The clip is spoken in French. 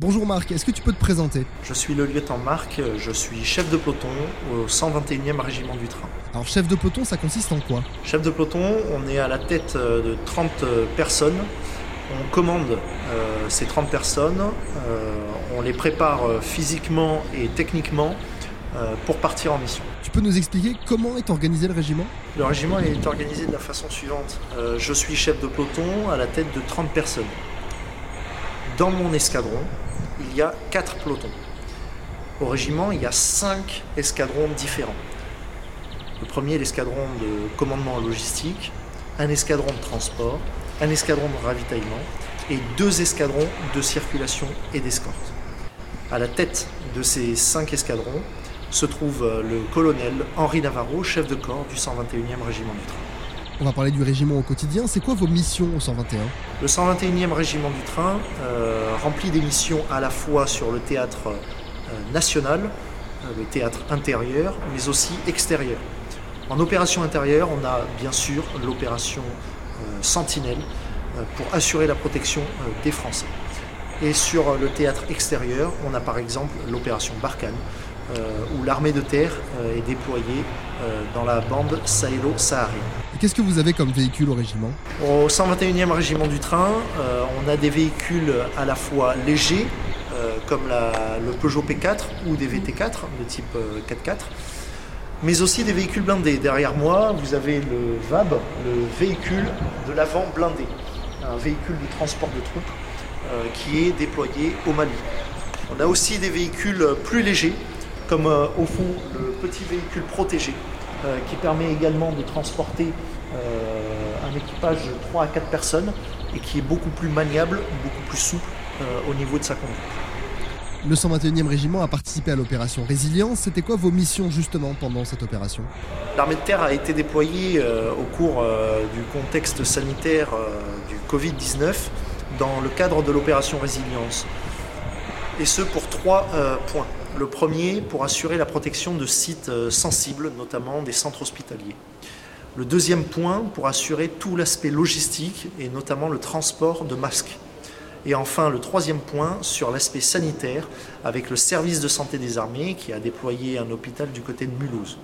Bonjour Marc, est-ce que tu peux te présenter? Je suis le lieutenant Marc, je suis chef de peloton au 121e régiment du train. Alors chef de peloton, ça consiste en quoi? Chef de peloton, on est à la tête de 30 personnes. On commande euh, ces 30 personnes, euh, on les prépare physiquement et techniquement euh, pour partir en mission. Tu peux nous expliquer comment est organisé le régiment? Le régiment est organisé de la façon suivante. Euh, je suis chef de peloton à la tête de 30 personnes. Dans mon escadron, il y a 4 pelotons. Au régiment, il y a 5 escadrons différents. Le premier l'escadron de commandement logistique, un escadron de transport, un escadron de ravitaillement et deux escadrons de circulation et d'escorte. À la tête de ces 5 escadrons se trouve euh, le colonel Henri Navarro, chef de corps du 121e régiment du. On va parler du régiment au quotidien. C'est quoi vos missions au 121 Le 121e régiment du train euh, remplit des missions à la fois sur le théâtre euh, national, euh, le théâtre intérieur, mais aussi extérieur. En opération intérieure, on a bien sûr l'opération Sentinelle pour assurer la protection des Français. Et sur le théâtre extérieur, on a par exemple l'opération Barkhane, où l'armée de terre est déployée dans la bande sahélo-saharienne. Qu'est-ce que vous avez comme véhicule au régiment Au 121e régiment du train, euh, on a des véhicules à la fois légers, euh, comme le Peugeot P4 ou des VT4 de type euh, 4x4, mais aussi des véhicules blindés. Derrière moi, vous avez le VAB, le véhicule de l'avant blindé, un véhicule de transport de troupes euh, qui est déployé au Mali. On a aussi des véhicules plus légers, comme euh, au fond le petit véhicule protégé, euh, qui permet également de transporter euh, un équipage de 3 à 4 personnes et qui est beaucoup plus maniable, beaucoup plus souple euh, au niveau de sa conduite. Le 121e régiment a participé à l'opération Résilience. C'était quoi vos missions justement pendant cette opération? L'armée de terre a été déployée euh, au cours euh, du contexte sanitaire euh, du Covid-19 dans le cadre de l'opération Résilience. Et ce pour trois euh, points. Le premier, pour assurer la protection de sites euh, sensibles, notamment des centres hospitaliers. Le deuxième point, pour assurer tout l'aspect logistique et notamment le transport de masques. Et enfin, le troisième point, sur l'aspect sanitaire, avec le service de santé des armées qui a déployé un hôpital du côté de Mulhouse.